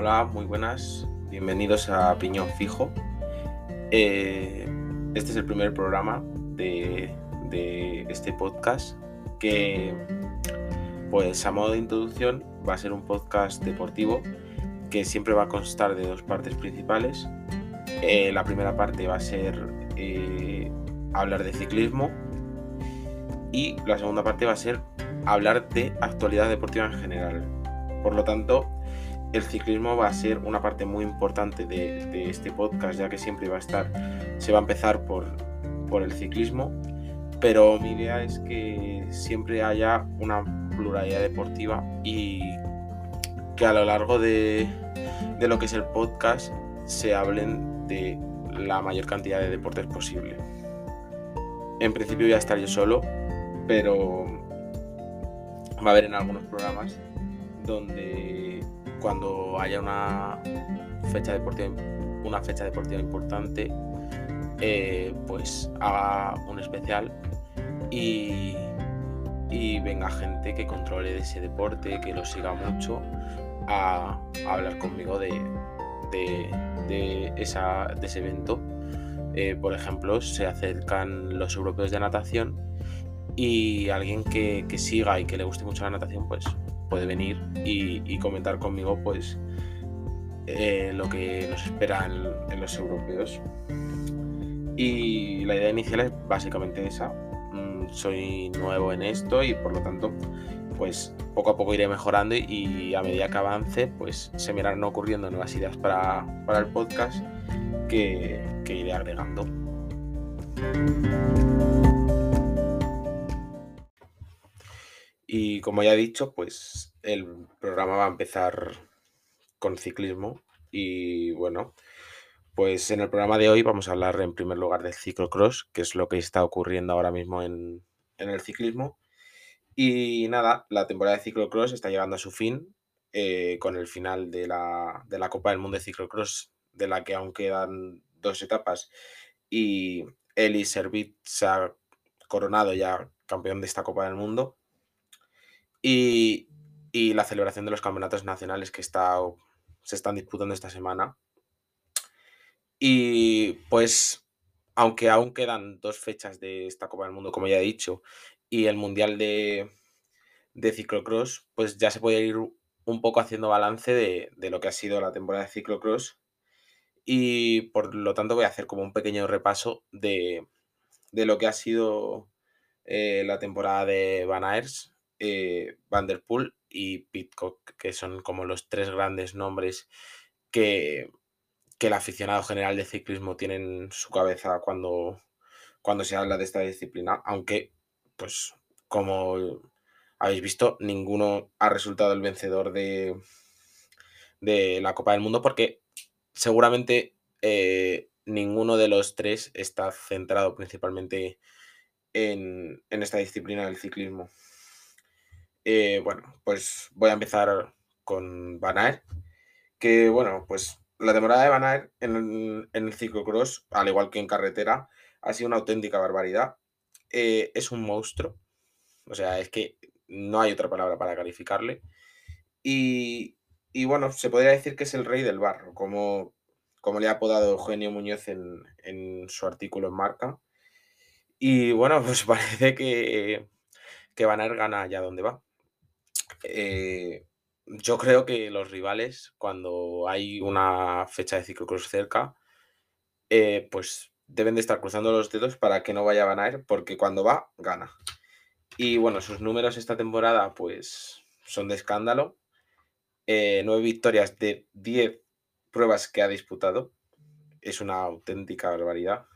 Hola, muy buenas. Bienvenidos a Piñón Fijo. Eh, este es el primer programa de, este podcast que, pues a modo de introducción, va a ser un podcast deportivo que siempre va a constar de dos partes principales. Eh, la primera parte va a ser eh, hablar de ciclismo y la segunda parte va a ser hablar de actualidad deportiva en general. Por lo tanto, el ciclismo va a ser una parte muy importante de, este podcast, ya que siempre va a estar, se va a empezar por, el ciclismo, pero mi idea es que siempre haya una pluralidad deportiva y que a lo largo de, de lo que es el podcast se hablen de la mayor cantidad de deportes posible. En principio voy a estar yo solo, pero va a haber en algunos programas donde cuando haya una fecha deportiva, una fecha deportiva importante, eh, pues haga un especial y, y, venga gente que controle de ese deporte, que lo siga mucho, a, hablar conmigo de, de, esa, de ese evento. Eh, por ejemplo, se acercan los europeos de natación y alguien que, que, siga y que le guste mucho la natación, pues puede venir y, comentar conmigo pues eh, lo que nos espera en, los europeos. Y la idea inicial es básicamente esa. Mm, soy nuevo en esto y por lo tanto pues poco a poco iré mejorando y, a medida que avance pues se me irán ocurriendo nuevas ideas para, el podcast que, que iré agregando. Y como ya he dicho, pues el programa va a empezar con ciclismo. Y bueno, pues en el programa de hoy vamos a hablar en primer lugar del ciclocross, que es lo que está ocurriendo ahora mismo en, el ciclismo. Y nada, la temporada de ciclocross está llegando a su fin eh, con el final de la, de la, Copa del Mundo de Ciclocross, de la que aún quedan dos etapas. Y Eli Servit se ha coronado ya campeón de esta Copa del Mundo. Y, la celebración de los campeonatos nacionales que está, se están disputando esta semana. Y pues, aunque aún quedan dos fechas de esta Copa del Mundo, como ya he dicho, y el Mundial de, de Ciclocross, pues ya se puede ir un poco haciendo balance de, lo que ha sido la temporada de Ciclocross. Y por lo tanto voy a hacer como un pequeño repaso de, lo que ha sido eh, la temporada de Van Aers eh, Vanderpool y Pitcock, que son como los tres grandes nombres que, el aficionado general de ciclismo tiene en su cabeza cuando, cuando se habla de esta disciplina, aunque, pues, como habéis visto, ninguno ha resultado el vencedor de, de la Copa del Mundo porque seguramente eh, ninguno de los tres está centrado principalmente en, en esta disciplina del ciclismo. Eh, bueno, pues voy a empezar con Van que bueno, pues la temporada de Van en, el ciclocross, al igual que en carretera, ha sido una auténtica barbaridad. Eh, es un monstruo, o sea, es que no hay otra palabra para calificarle. Y, bueno, se podría decir que es el rey del barro, como, como le ha apodado Eugenio Muñoz en, en su artículo en Marca. Y bueno, pues parece que, que gana allá donde va. Eh, yo creo que los rivales, cuando hay una fecha de ciclocross cerca, eh, pues deben de estar cruzando los dedos para que no vaya a ganar, porque cuando va, gana. Y bueno, sus números esta temporada, pues son de escándalo. Eh, nueve victorias de 10 pruebas que ha disputado. Es una auténtica barbaridad.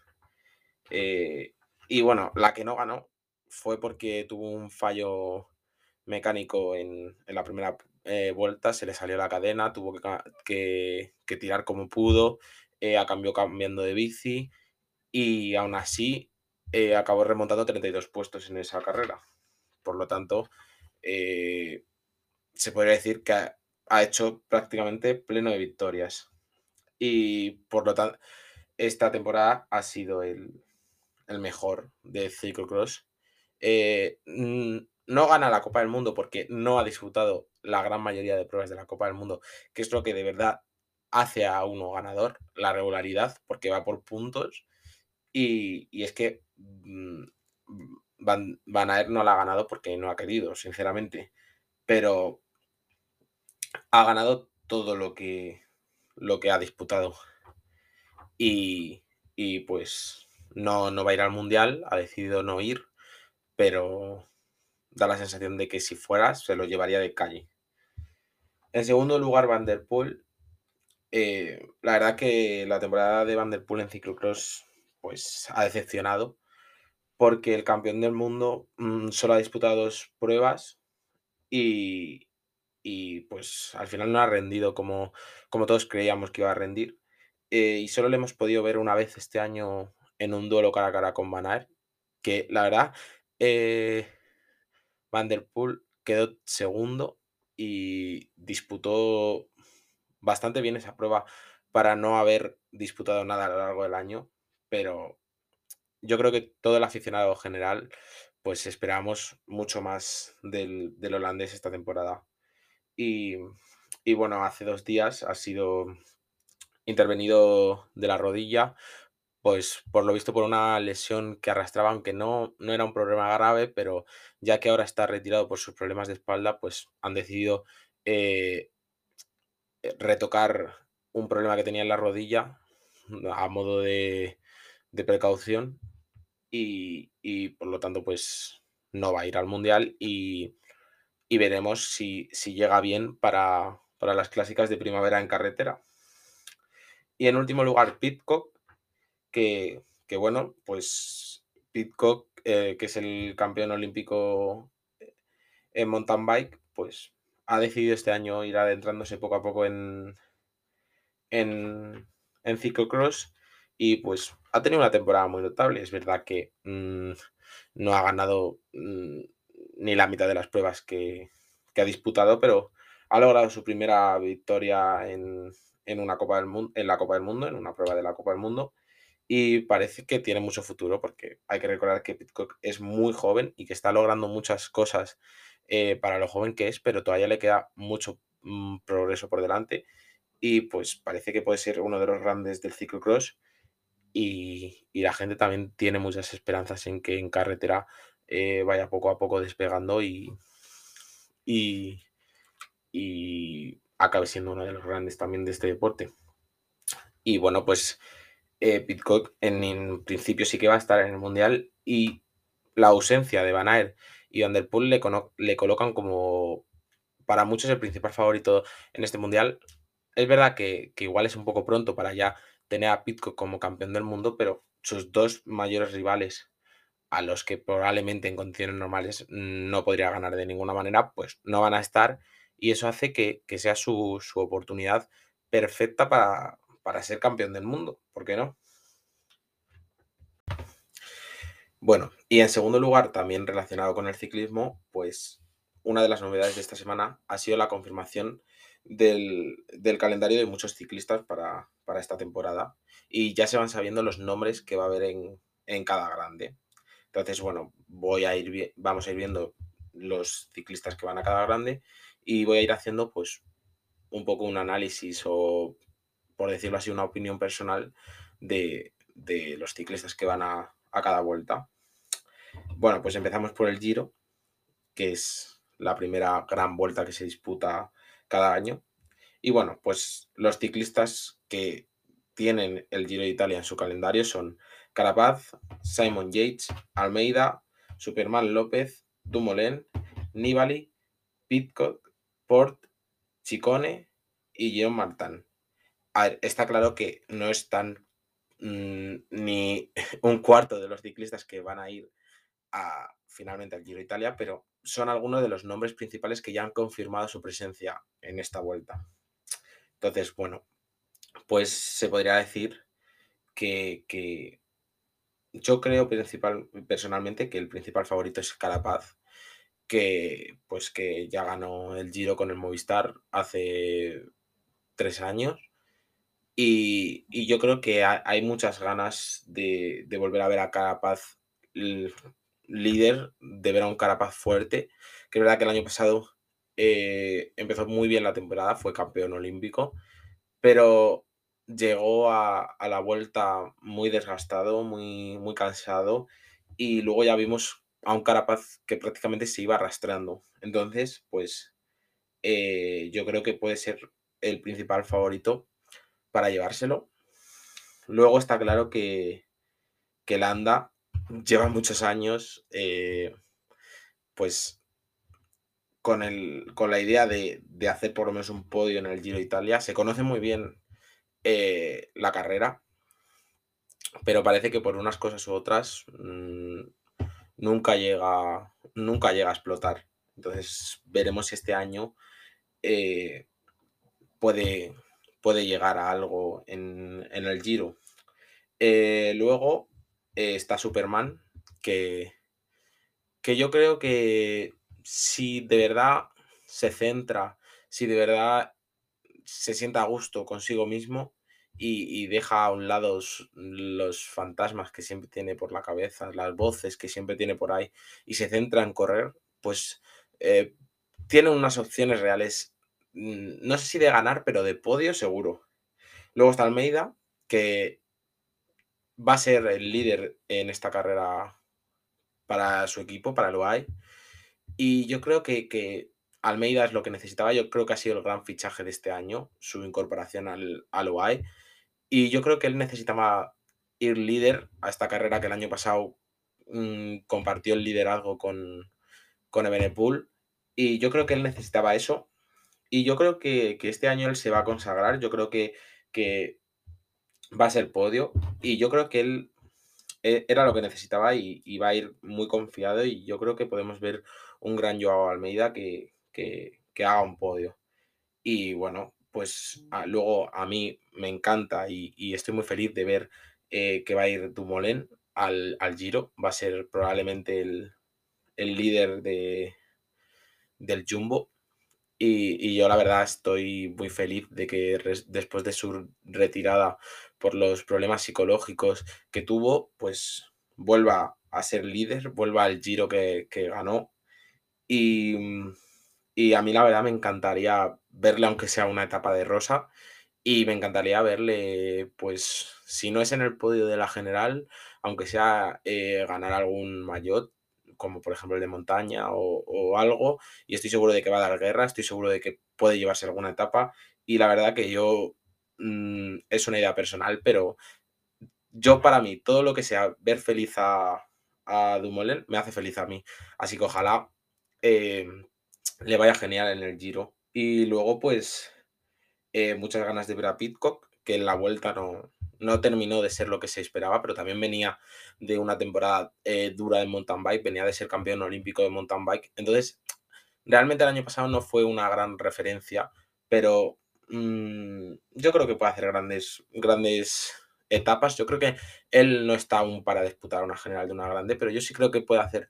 y bueno, la que no ganó fue porque tuvo un fallo mecánico en, la primera eh, vuelta, se le salió la cadena, tuvo que, tirar como pudo, eh, acabó cambiando de bici y aún así eh, acabó remontando 32 puestos en esa carrera. Por lo tanto, se podría decir que ha, hecho prácticamente pleno de victorias. Y por lo tanto, esta temporada ha sido el, el mejor de ciclocross. No gana la Copa del Mundo porque no ha disputado la gran mayoría de pruebas de la Copa del Mundo, que es lo que de verdad hace a uno ganador, la regularidad, porque va por puntos. Y, es que mm, Van, Van no la ha ganado porque no ha querido, sinceramente. Pero ha ganado todo lo que, lo que ha disputado. Y, y pues no, no va a ir al Mundial, ha decidido no ir, pero da la sensación de que si fuera se lo llevaría de calle. En segundo lugar, Van der Poel. Eh, la verdad que la temporada de Van der Poel en ciclocross pues, ha decepcionado porque el campeón del mundo mm, solo ha disputado dos pruebas y, y, pues al final no ha rendido como, como todos creíamos que iba a rendir. Eh, y solo le hemos podido ver una vez este año en un duelo cara a cara con Van que la verdad, eh, Van der Poel quedó segundo y disputó bastante bien esa prueba para no haber disputado nada a lo largo del año, pero yo creo que todo el aficionado general, pues esperamos mucho más del, holandés esta temporada. Y, y, bueno, hace dos días ha sido intervenido de la rodilla pues por lo visto por una lesión que arrastraba, aunque no, no era un problema grave, pero ya que ahora está retirado por sus problemas de espalda, pues han decidido eh, eh, retocar un problema que tenía en la rodilla a modo de, precaución y, por lo tanto pues no va a ir al mundial y, veremos si, llega bien para, para las clásicas de primavera en carretera. Y en último lugar, Pitcock, que, bueno, pues Pitcock, eh, que es el campeón olímpico en mountain bike, pues ha decidido este año ir adentrándose poco a poco en, en, en ciclocross y pues ha tenido una temporada muy notable. Es verdad que mm, no ha ganado mm, ni la mitad de las pruebas que, que, ha disputado, pero ha logrado su primera victoria en, en, una Copa del en la Copa del Mundo, en una prueba de la Copa del Mundo y parece que tiene mucho futuro porque hay que recordar que Pitcock es muy joven y que está logrando muchas cosas eh, para lo joven que es, pero todavía le queda mucho mm, progreso por delante y pues parece que puede ser uno de los grandes del ciclocross y, y la gente también tiene muchas esperanzas en que en carretera eh, vaya poco a poco despegando y, y, y acabe siendo uno de los grandes también de este deporte. Y bueno, pues eh, Pitcock en, principio sí que va a estar en el Mundial y la ausencia de Van Aert y Van der Poel le, le colocan como para muchos el principal favorito en este Mundial. Es verdad que, igual es un poco pronto para ya tener a Pitcock como campeón del mundo, pero sus dos mayores rivales a los que probablemente en condiciones normales no podría ganar de ninguna manera, pues no van a estar y eso hace que, sea su, su oportunidad perfecta para, para ser campeón del mundo, ¿por qué no? Bueno, y en segundo lugar, también relacionado con el ciclismo, pues una de las novedades de esta semana ha sido la confirmación del, calendario de muchos ciclistas para, esta temporada y ya se van sabiendo los nombres que va a haber en, cada grande. Entonces, bueno, voy a ir, vamos a ir viendo los ciclistas que van a cada grande y voy a ir haciendo pues un poco un análisis o por decirlo así, una opinión personal de, los ciclistas que van a, cada vuelta. Bueno, pues empezamos por el Giro, que es la primera gran vuelta que se disputa cada año. Y bueno, pues los ciclistas que tienen el Giro de Italia en su calendario son Carapaz, Simon Yates, Almeida, Superman López, Dumoulin, Nibali, Pitcock, Port, Chicone y Guillaume Martin a ver, está claro que no están mm, ni un cuarto de los ciclistas que van a ir a, finalmente al Giro Italia, pero son algunos de los nombres principales que ya han confirmado su presencia en esta vuelta. Entonces, bueno, pues se podría decir que, yo creo principal, personalmente que el principal favorito es Carapaz, que pues que ya ganó el Giro con el Movistar hace tres años y, yo creo que hay muchas ganas de, volver a ver a Carapaz líder de ver a un Carapaz fuerte, que es verdad que el año pasado eh, empezó muy bien la temporada, fue campeón olímpico, pero llegó a, la vuelta muy desgastado, muy, muy cansado, y luego ya vimos a un Carapaz que prácticamente se iba arrastrando. Entonces, pues eh, yo creo que puede ser el principal favorito para llevárselo. Luego está claro que, que Landa lleva muchos años, eh, pues con, el, con la idea de, hacer por lo menos un podio en el Giro Italia. Se conoce muy bien eh, la carrera, pero parece que por unas cosas u otras mm, nunca, llega, nunca llega a explotar. Entonces veremos si este año eh, puede, puede llegar a algo en, el Giro. Eh, luego está Superman, que, que yo creo que si de verdad se centra, si de verdad se sienta a gusto consigo mismo y, deja a un lado los, fantasmas que siempre tiene por la cabeza, las voces que siempre tiene por ahí y se centra en correr, pues eh, tiene unas opciones reales, no sé si de ganar, pero de podio seguro. Luego está Almeida, que va a ser el líder en esta carrera para su equipo, para el UAE. Y yo creo que, Almeida es lo que necesitaba. Yo creo que ha sido el gran fichaje de este año, su incorporación al, al UAE. Y yo creo que él necesitaba ir líder a esta carrera que el año pasado mm, compartió el liderazgo con, con Ebenepool. Y yo creo que él necesitaba eso. Y yo creo que, este año él se va a consagrar. Yo creo que, que va a ser podio. Y yo creo que él e, era lo que necesitaba y, va a ir muy confiado. Y yo creo que podemos ver un gran Joao Almeida que, haga un podio. Y bueno, pues luego a mí me encanta y, estoy muy feliz de ver eh, que va a ir Dumoulin al, al, Giro. Va a ser probablemente el, líder de, del Jumbo. Y, yo la verdad estoy muy feliz de que después de su retirada por los problemas psicológicos que tuvo, pues vuelva a ser líder, vuelva al Giro que, ganó. Mm, y, a mí la verdad me encantaría verle, aunque sea una etapa de rosa, y me encantaría verle, pues, si no es en el podio de la general, aunque sea eh, ganar algún maillot, como por ejemplo el de montaña o, algo, y estoy seguro de que va a dar guerra, estoy seguro de que puede llevarse alguna etapa, y la verdad que yo, mm, es una idea personal, pero yo para mí, todo lo que sea ver feliz a, a Dumoulin, me hace feliz a mí, así que ojalá Em, le vaya genial en el Giro. Y luego, pues, eh, muchas ganas de ver a Pitcock, que en la vuelta no, no terminó de ser lo que se esperaba, pero también venía de una temporada eh, dura de mountain bike, venía de ser campeón olímpico de mountain bike. Entonces, realmente el año pasado no fue una gran referencia, pero mm, yo creo que puede hacer grandes, grandes etapas. Yo creo que él no está aún para disputar una general de una grande, pero yo sí creo que puede hacer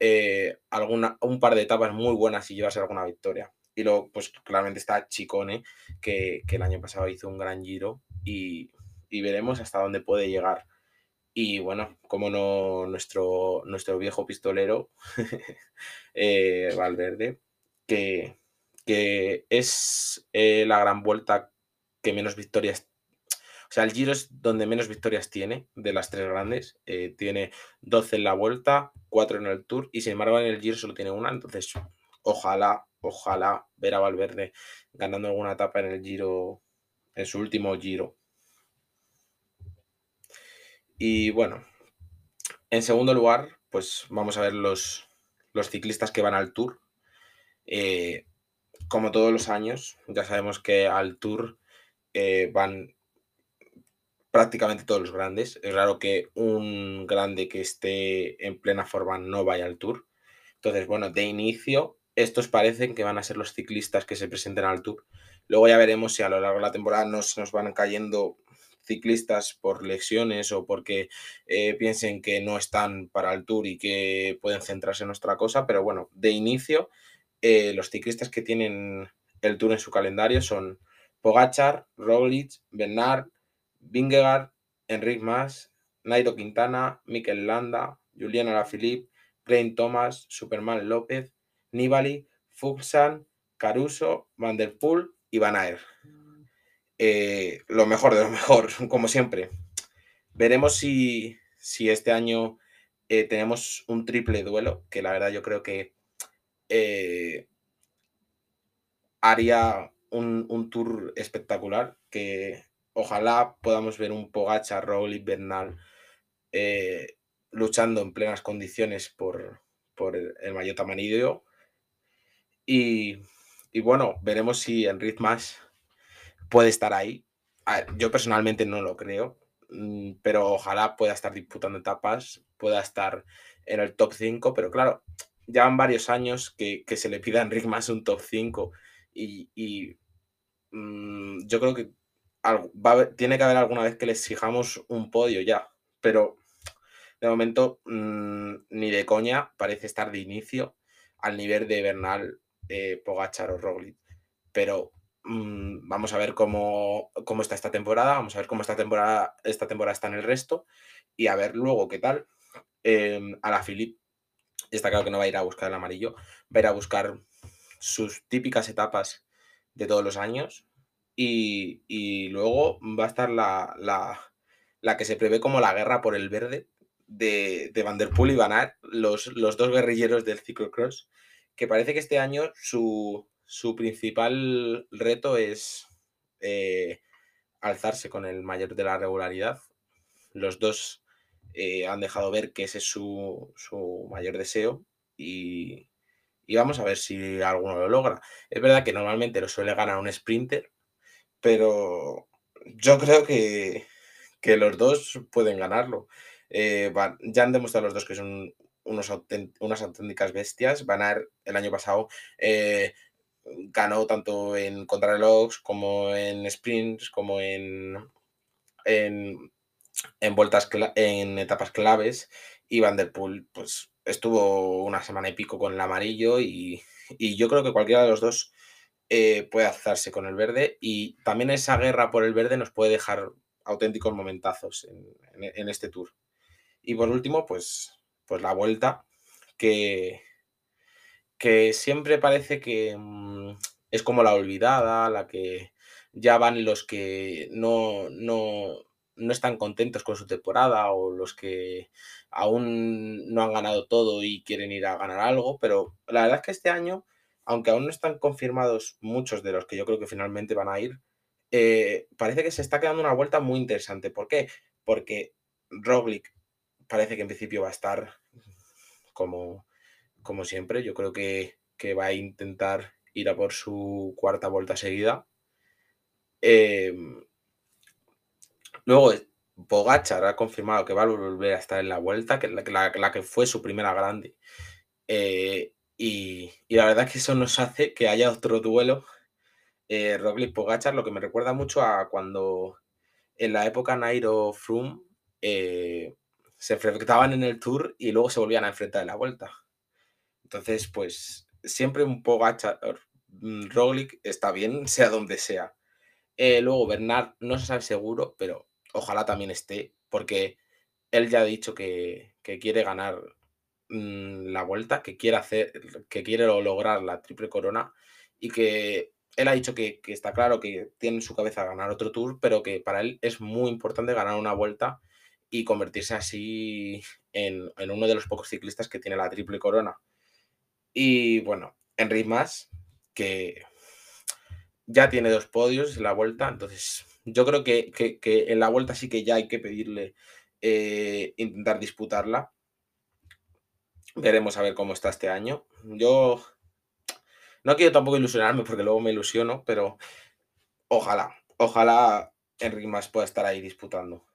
eh, alguna, un par de etapas muy buenas y llevarse alguna victoria. Y luego, pues claramente está Chicone, que, el año pasado hizo un gran giro y, veremos hasta dónde puede llegar. Y bueno, como no, nuestro, nuestro viejo pistolero, eh, Valverde, que, que es eh, la gran vuelta que menos victorias o sea, el Giro es donde menos victorias tiene de las tres grandes. Eh, tiene 12 en la vuelta, 4 en el Tour y sin embargo en el Giro solo tiene una. Entonces, ojalá, ojalá ver a Valverde ganando alguna etapa en el Giro, en su último Giro. Y bueno, en segundo lugar, pues vamos a ver los, los ciclistas que van al Tour. Eh, como todos los años, ya sabemos que al Tour eh, van prácticamente todos los grandes. Es raro que un grande que esté en plena forma no vaya al Tour. Entonces, bueno, de inicio, estos parecen que van a ser los ciclistas que se presenten al Tour. Luego ya veremos si a lo largo de la temporada nos, nos van cayendo ciclistas por lesiones o porque eh, piensen que no están para el Tour y que pueden centrarse en otra cosa. Pero bueno, de inicio, eh, los ciclistas que tienen el Tour en su calendario son Pogachar, Roglic, Bernard, Vingegaard, Enric Mas, Nairo Quintana, Mikel Landa, Julian Alaphilippe, Brain Thomas, Superman López, Nibali, Fuxan, Caruso, Van Der Poel y Van Aer. Eh, lo mejor de lo mejor, como siempre. Veremos si, si este año eh, tenemos un triple duelo, que la verdad yo creo que eh, haría un, tour espectacular, que ojalá podamos ver un Pogacha, Roglic, Bernal luchando en plenas condiciones por, por el, el amarillo. Y, y, bueno, veremos si Enric Mas puede estar ahí. Yo personalmente no lo creo, mm, pero ojalá pueda estar disputando etapas, pueda estar en el top 5, pero claro, ya van varios años que, se le pida a Enric Mas un top 5 y, mm, yo creo que tiene que haber alguna vez que le exijamos un podio ya, pero de momento, mm, ni de coña, parece estar de inicio al nivel de Bernal, eh, Pogachar o Roglic. Pero mm, vamos a ver cómo, cómo, está esta temporada, vamos a ver cómo esta temporada, esta temporada está en el resto y a ver luego qué tal. Em, a la Philip está claro que no va a ir a buscar el amarillo, va a ir a buscar sus típicas etapas de todos los años y, luego va a estar la, la, la, que se prevé como la guerra por el verde, de, de Van Der Poel y Van Aert, los, los dos guerrilleros del ciclocross, que parece que este año su, principal reto es eh, alzarse con el mayor de la regularidad. Los dos eh, han dejado ver que ese es su, mayor deseo y, vamos a ver si alguno lo logra. Es verdad que normalmente lo suele ganar un sprinter, pero yo creo que, que los dos pueden ganarlo. Eh, ya han demostrado los dos que son unos unas auténticas bestias. Van a el año pasado ganó tanto en contrarrelojes como en sprints, como en, en, en vueltas, en etapas claves. Y Van Der Poel, pues estuvo una semana y pico con el amarillo y, yo creo que cualquiera de los dos eh, puede alzarse con el verde y también esa guerra por el verde nos puede dejar auténticos momentazos en este tour. Y por último, pues, pues la vuelta, que, que siempre parece que mm, es como la olvidada, la que ya van los que no, no, no están contentos con su temporada o los que aún no han ganado todo y quieren ir a ganar algo, pero la verdad es que este año, aunque aún no están confirmados muchos de los que yo creo que finalmente van a ir, eh, parece que se está quedando una vuelta muy interesante. ¿Por qué? Porque Roglic parece que en principio va a estar como, como siempre. Yo creo que, va a intentar ir a por su cuarta vuelta seguida. Em, luego, Pogachar ha confirmado que va a volver a estar en la vuelta, que la, la, que fue su primera grande. Eh, y, la verdad es que eso nos hace que haya otro duelo. Eh, Roglic Pogachar, lo que me recuerda mucho a cuando en la época Nairo Froome eh, se enfrentaban en el Tour y luego se volvían a enfrentar en la vuelta. Entonces, pues siempre un Pogacar, mm, Roglic está bien, sea donde sea. Eh, luego Bernard no se sabe seguro, pero ojalá también esté, porque él ya ha dicho que, quiere ganar mm, la vuelta, que quiere hacer, que quiere lograr la triple corona y que él ha dicho que, que, está claro que tiene en su cabeza ganar otro tour, pero que para él es muy importante ganar una vuelta y convertirse así en, uno de los pocos ciclistas que tiene la triple corona. Y bueno, Enric Mas, que ya tiene dos podios en la vuelta, entonces yo creo que, en la vuelta sí que ya hay que pedirle eh, intentar disputarla. Veremos a ver cómo está este año. Yo no quiero tampoco ilusionarme porque luego me ilusiono, pero ojalá, ojalá Enric Mas pueda estar ahí disputando.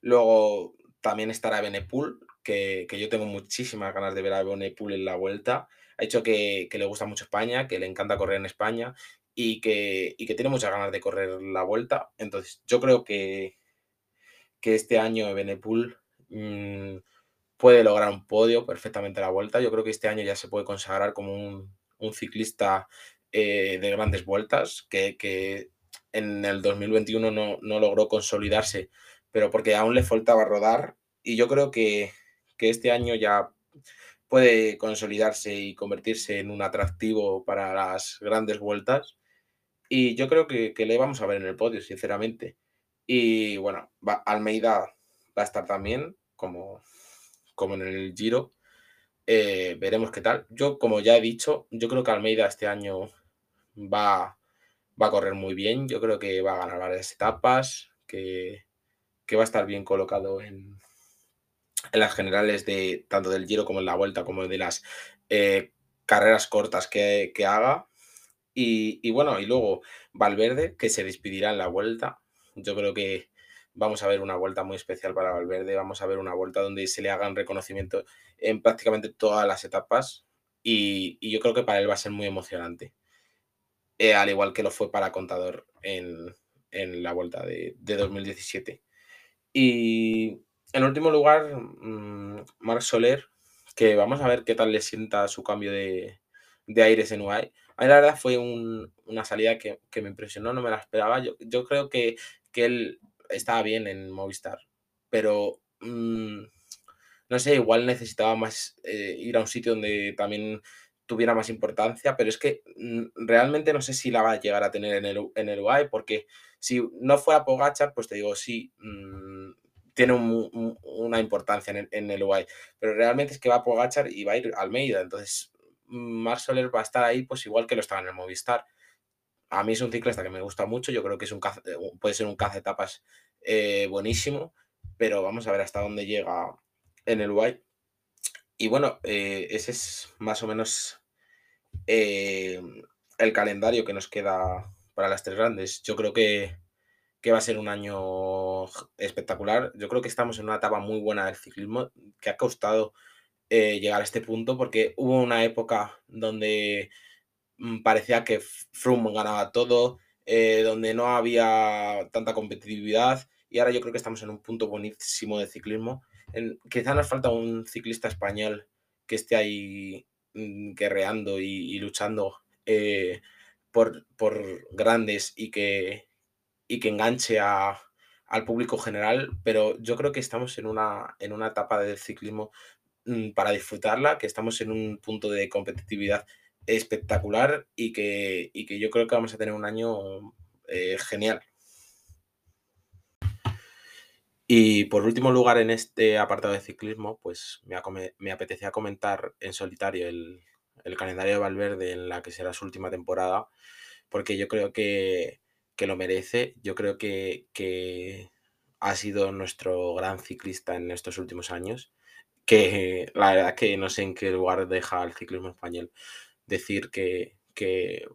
Luego también estará Benepool, que, que yo tengo muchísimas ganas de ver a Benepool en la vuelta. Ha dicho que, le gusta mucho España, que le encanta correr en España y que, tiene muchas ganas de correr la vuelta. Entonces, yo creo que, que este año Benepool mm, puede lograr un podio perfectamente la vuelta. Yo creo que este año ya se puede consagrar como un, ciclista eh, de grandes vueltas, que, en el 2021 no, no logró consolidarse pero porque aún le faltaba rodar y yo creo que, este año ya puede consolidarse y convertirse en un atractivo para las grandes vueltas. Y yo creo que, le vamos a ver en el podio, sinceramente. Y bueno, Almeida va a estar también, como, como en el Giro. Eh, veremos qué tal. Yo, como ya he dicho, yo creo que Almeida este año va, va a correr muy bien. Yo creo que va a ganar varias etapas, que, va a estar bien colocado en, en, las generales de tanto del Giro como en la Vuelta, como de las eh, carreras cortas que, haga. Y, y, bueno, y luego Valverde, que se despedirá en la Vuelta. Yo creo que vamos a ver una vuelta muy especial para Valverde, vamos a ver una vuelta donde se le hagan reconocimiento en prácticamente todas las etapas y, yo creo que para él va a ser muy emocionante, eh, al igual que lo fue para Contador en, la vuelta de, 2017. Y en último lugar, mm, Marc Soler, que vamos a ver qué tal le sienta su cambio de, aires en UAE. A mí la verdad fue una salida que, me impresionó, no me la esperaba. Yo, yo creo que, que él estaba bien en Movistar, pero mm, no sé, igual necesitaba más eh, ir a un sitio donde también tuviera más importancia, pero es que mm, realmente no sé si la va a llegar a tener en el, en el UAE, porque si no fuera Pogachar, pues te digo, sí, mm, tiene una importancia en el, en el UAE, pero realmente es que va a Pogachar y va a ir Almeida, entonces Mark Soler va a estar ahí, pues igual que lo estaba en el Movistar a mí es un ciclista que me gusta mucho, yo creo que es un eh, puede ser un caza etapas eh, buenísimo, pero vamos a ver hasta dónde llega en el UAI. Y bueno, eh, ese es más o menos el calendario que nos queda para las tres grandes. Yo creo que, que, va a ser un año espectacular. Yo creo que estamos en una etapa muy buena del ciclismo, que ha costado llegar a este punto, porque hubo una época donde Mm, parecía que Froome ganaba todo, eh, donde no había tanta competitividad y ahora yo creo que estamos en un punto buenísimo de ciclismo. Quizá nos falta un ciclista español que esté ahí mm, guerreando y, luchando eh, por, grandes y que, y que enganche al público general, pero yo creo que estamos en una, en una etapa del ciclismo mm, para disfrutarla, que estamos en un punto de competitividad espectacular y que, que yo creo que vamos a tener un año eh, genial. Y por último lugar en este apartado de ciclismo, pues me, me apetecía comentar en solitario el, calendario de Valverde en la que será su última temporada, porque yo creo que, lo merece, yo creo que, que, ha sido nuestro gran ciclista en estos últimos años, que la verdad que no sé en qué lugar deja el ciclismo español decir que,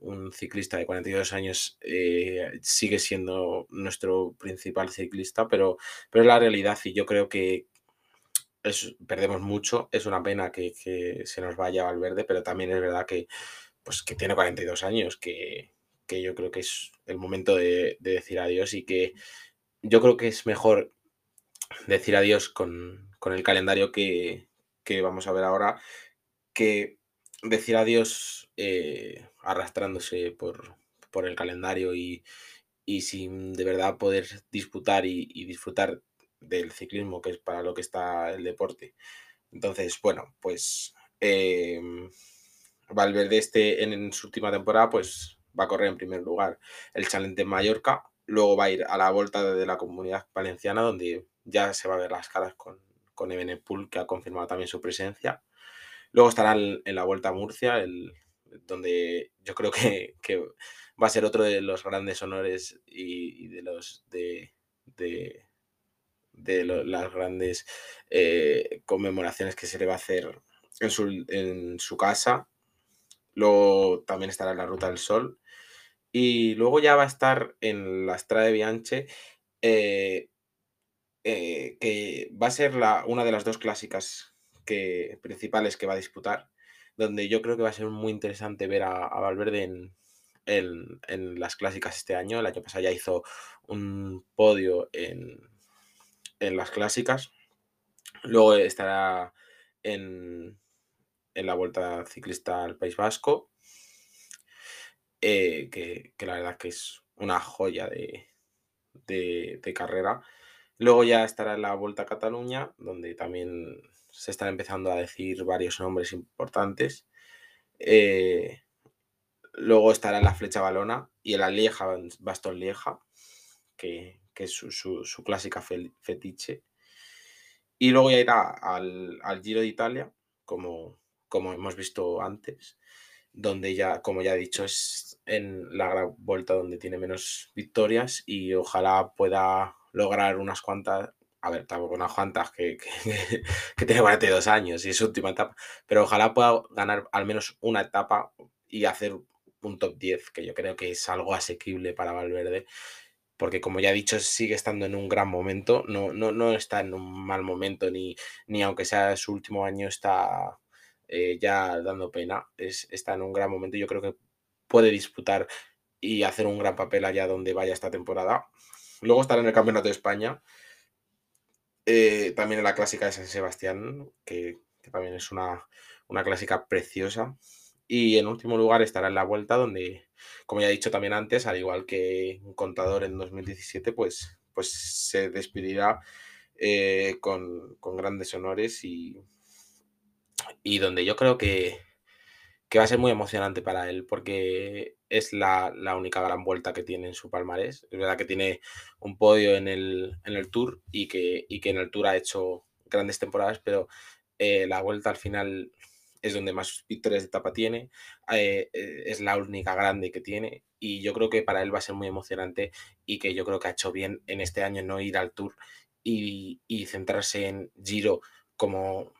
un ciclista de 42 años eh, sigue siendo nuestro principal ciclista, pero, pero es la realidad y yo creo que perdemos mucho. Es una pena que, se nos vaya Valverde, pero también es verdad que, pues, que tiene 42 años, que, yo creo que es el momento de, decir adiós y que yo creo que es mejor decir adiós con, el calendario que, que vamos a ver ahora que decir adiós eh, arrastrándose por, el calendario y, sin de verdad poder disputar y, disfrutar del ciclismo, que es para lo que está el deporte. Entonces, bueno, pues em, Valverde este en, su última temporada, pues va a correr en primer lugar el Challenge de Mallorca, luego va a ir a la vuelta de la comunidad valenciana, donde ya se va a ver las caras con, con Ebenepul, que ha confirmado también su presencia. Luego estará en la Vuelta a Murcia, el, donde yo creo que, va a ser otro de los grandes honores y, de los de, de, las grandes eh, conmemoraciones que se le va a hacer en su, en su casa. Luego también estará en la Ruta del Sol. Y luego ya va a estar en la Estrada de Bianche, eh, eh, que va a ser la, una de las dos clásicas que, principales que va a disputar, donde yo creo que va a ser muy interesante ver a, Valverde en, en, las clásicas este año. El año pasado ya hizo un podio en, en las clásicas. Luego estará en, en la Vuelta Ciclista al País Vasco, eh, que, que, la verdad que es una joya de, de, carrera. Luego ya estará en la Vuelta a Cataluña, donde también se están empezando a decir varios nombres importantes. Eh, luego estará la flecha balona y el Lieja, Bastón Lieja, que, es su, clásica fetiche. Y luego ya irá al, Giro de Italia, como, como hemos visto antes, donde ya, como ya he dicho, es en la gran vuelta donde tiene menos victorias y ojalá pueda lograr unas cuantas, a ver, tampoco unas cuantas que, que, que tiene 42 años y es su última etapa, pero ojalá pueda ganar al menos una etapa y hacer un top 10, que yo creo que es algo asequible para Valverde, porque como ya he dicho, sigue estando en un gran momento, no, no, no está en un mal momento, ni, ni aunque sea su último año, está eh, ya dando pena, es, está en un gran momento, yo creo que puede disputar y hacer un gran papel allá donde vaya esta temporada. Luego estará en el Campeonato de España, eh, también en la clásica de San Sebastián, que, también es una, una, clásica preciosa. Y en último lugar estará en la vuelta, donde, como ya he dicho también antes, al igual que un contador en 2017, pues, pues se despedirá eh, con, grandes honores y, y donde yo creo que, que va a ser muy emocionante para él porque es la, única gran vuelta que tiene en su palmarés. Es verdad que tiene un podio en el, en el Tour y que, y que en el Tour ha hecho grandes temporadas, pero eh, la vuelta al final es donde más victorias de etapa tiene, eh, eh, es la única grande que tiene y yo creo que para él va a ser muy emocionante y que yo creo que ha hecho bien en este año no ir al Tour y, y centrarse en Giro como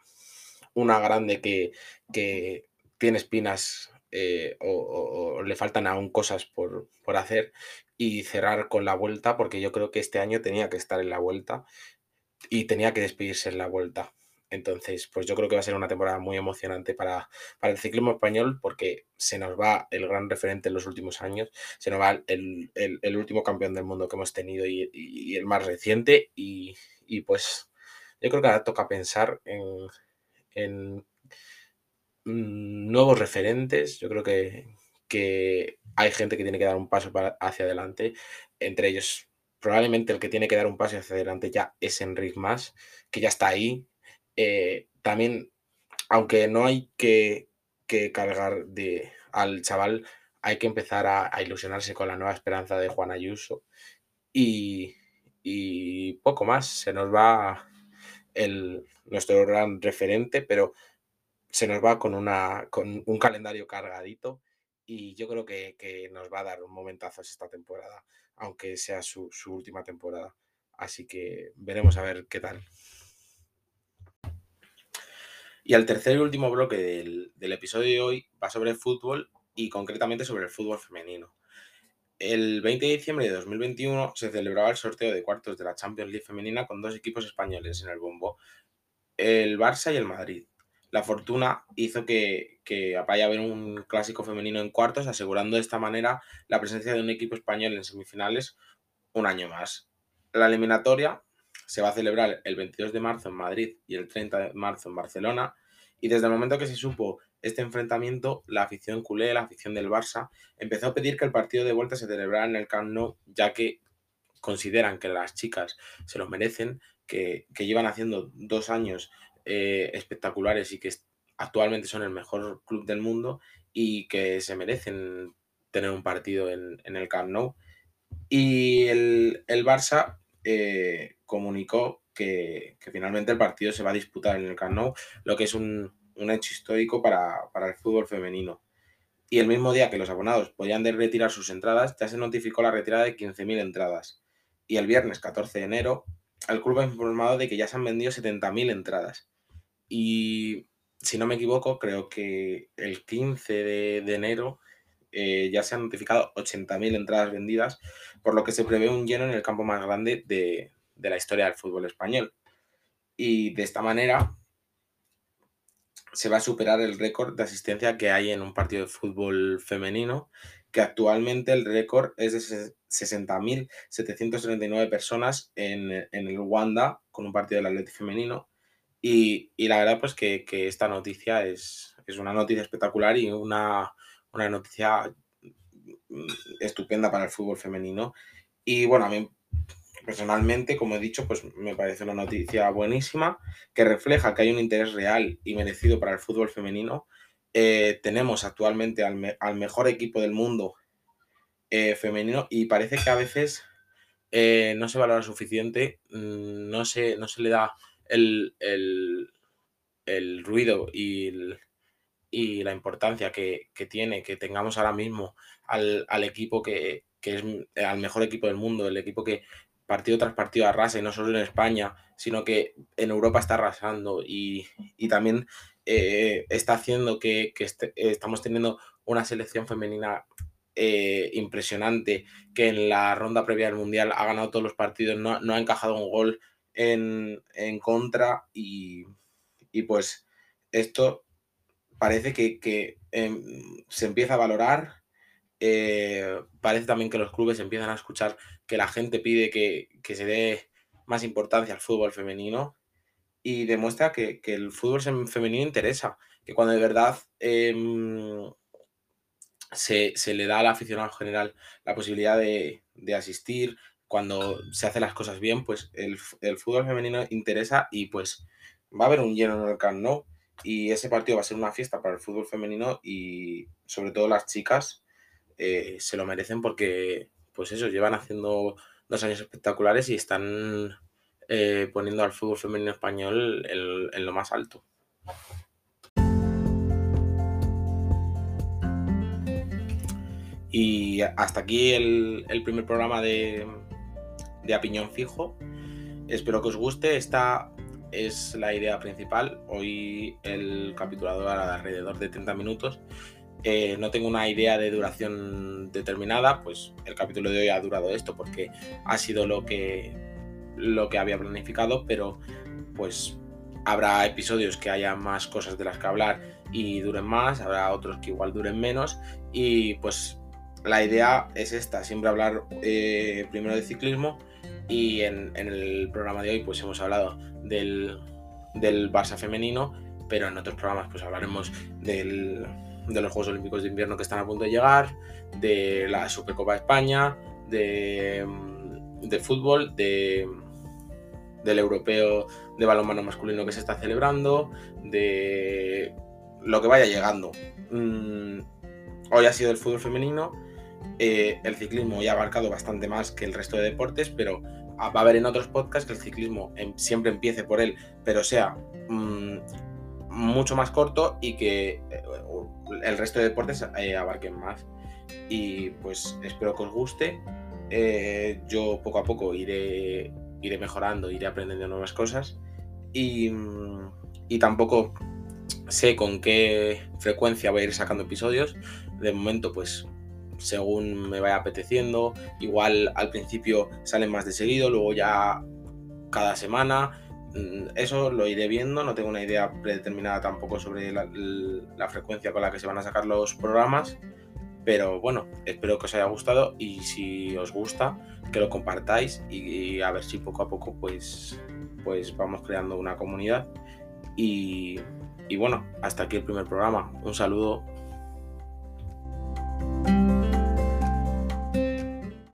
una grande que tiene espinas eh, o, le faltan aún cosas por, hacer y cerrar con la vuelta, porque yo creo que este año tenía que estar en la vuelta y tenía que despedirse en la vuelta. Entonces, pues yo creo que va a ser una temporada muy emocionante para, para el ciclismo español porque se nos va el gran referente en los últimos años, se nos va el, último campeón del mundo que hemos tenido y, el más reciente y, pues yo creo que ahora toca pensar en, nuevos referentes. Yo creo que, que, hay gente que tiene que dar un paso hacia adelante. Entre ellos, probablemente el que tiene que dar un paso hacia adelante ya es Enric Más, que ya está ahí. Eh, también, aunque no hay que, que, cargar de, al chaval, hay que empezar a, ilusionarse con la nueva esperanza de Juan Ayuso. Y, y poco más, se nos va el, nuestro gran referente, pero se nos va con, una, con un calendario cargadito y yo creo que, nos va a dar un momentazo esta temporada, aunque sea su, última temporada. Así que veremos a ver qué tal. Y el tercer y último bloque del, del episodio de hoy va sobre fútbol y concretamente sobre el fútbol femenino. El 20 de diciembre de 2021 se celebraba el sorteo de cuartos de la Champions League femenina con dos equipos españoles en el bombo, el Barça y el Madrid la fortuna hizo que, que vaya a haber un clásico femenino en cuartos, asegurando de esta manera la presencia de un equipo español en semifinales un año más. La eliminatoria se va a celebrar el 22 de marzo en Madrid y el 30 de marzo en Barcelona. Y desde el momento que se supo este enfrentamiento, la afición culé, la afición del Barça, empezó a pedir que el partido de vuelta se celebrara en el Camp Nou, ya que consideran que las chicas se lo merecen, que, que llevan haciendo dos años eh, espectaculares y que actualmente son el mejor club del mundo y que se merecen tener un partido en, el Camp Nou. Y el, Barça eh, comunicó que, finalmente el partido se va a disputar en el Camp Nou, lo que es un, hecho histórico para, para, el fútbol femenino. Y el mismo día que los abonados podían retirar sus entradas, ya se notificó la retirada de 15.000 entradas. Y el viernes 14 de enero, el club ha informado de que ya se han vendido 70.000 entradas. Y si no me equivoco, creo que el 15 de, enero eh, ya se han notificado 80.000 entradas vendidas, por lo que se prevé un lleno en el campo más grande de, la historia del fútbol español. Y de esta manera se va a superar el récord de asistencia que hay en un partido de fútbol femenino, que actualmente el récord es de 60.739 personas en, en, el Wanda con un partido del Atlético femenino y, la verdad, pues que, esta noticia es, es, una noticia espectacular y una, noticia mm, estupenda para el fútbol femenino. Y bueno, a mí personalmente, como he dicho, pues me parece una noticia buenísima que refleja que hay un interés real y merecido para el fútbol femenino. Eh, tenemos actualmente al, mejor equipo del mundo eh, femenino y parece que a veces eh, no se valora suficiente, mm, no se, no se le da el, ruido y, la importancia que, tiene que tengamos ahora mismo al, equipo que, que, es al mejor equipo del mundo, el equipo que partido tras partido arrasa y no solo en España, sino que en Europa está arrasando y, también eh, está haciendo que, este, estamos teniendo una selección femenina eh, impresionante que en la ronda previa del Mundial ha ganado todos los partidos, no, ha encajado un gol en, contra y, pues esto parece que, em, se empieza a valorar. Eh, parece también que los clubes empiezan a escuchar que la gente pide que, se dé más importancia al fútbol femenino y demuestra que, el fútbol femenino interesa, que cuando de verdad em, se, le da al aficionado general la posibilidad de, asistir, cuando se hacen las cosas bien, pues el, fútbol femenino interesa y pues va a haber un lleno en el Camp Nou y ese partido va a ser una fiesta para el fútbol femenino y sobre todo las chicas eh, se lo merecen porque pues eso, llevan haciendo dos años espectaculares y están eh, poniendo al fútbol femenino español en, lo más alto. Y hasta aquí el, primer programa de, de Apiñón Fijo. Espero que os guste. Esta es la idea principal. Hoy el capítulo de alrededor de 30 minutos. Eh, no tengo una idea de duración determinada, pues el capítulo de hoy ha durado esto porque ha sido lo que, lo que había planificado, pero pues habrá episodios que haya más cosas de las que hablar y duren más, habrá otros que igual duren menos y pues la idea es esta, siempre hablar eh, primero de ciclismo y en, el programa de hoy pues hemos hablado del, del Barça femenino, pero en otros programas pues hablaremos de los Juegos Olímpicos de Invierno que están a punto de llegar, de la Supercopa de España, de, fútbol, de, del europeo de balonmano masculino que se está celebrando, de lo que vaya llegando. Mm, hoy ha sido el fútbol femenino, eh, el ciclismo ya ha abarcado bastante más que el resto de deportes, pero va a haber en otros podcasts que el ciclismo em, siempre empiece por él, pero sea mm, mucho más corto y que eh, el resto de deportes eh, abarquen más. Y pues espero que os guste. Eh, yo poco a poco iré, iré mejorando, iré aprendiendo nuevas cosas. Y, y tampoco sé con qué frecuencia voy a ir sacando episodios. De momento, pues según me vaya apeteciendo. Igual al principio salen más de seguido, luego ya cada semana. Mm, eso lo iré viendo, no tengo una idea predeterminada tampoco sobre la, frecuencia con la que se van a sacar los programas, pero bueno, espero que os haya gustado y si os gusta, que lo compartáis y, a ver si poco a poco pues, pues vamos creando una comunidad. Y, y bueno, hasta aquí el primer programa. Un saludo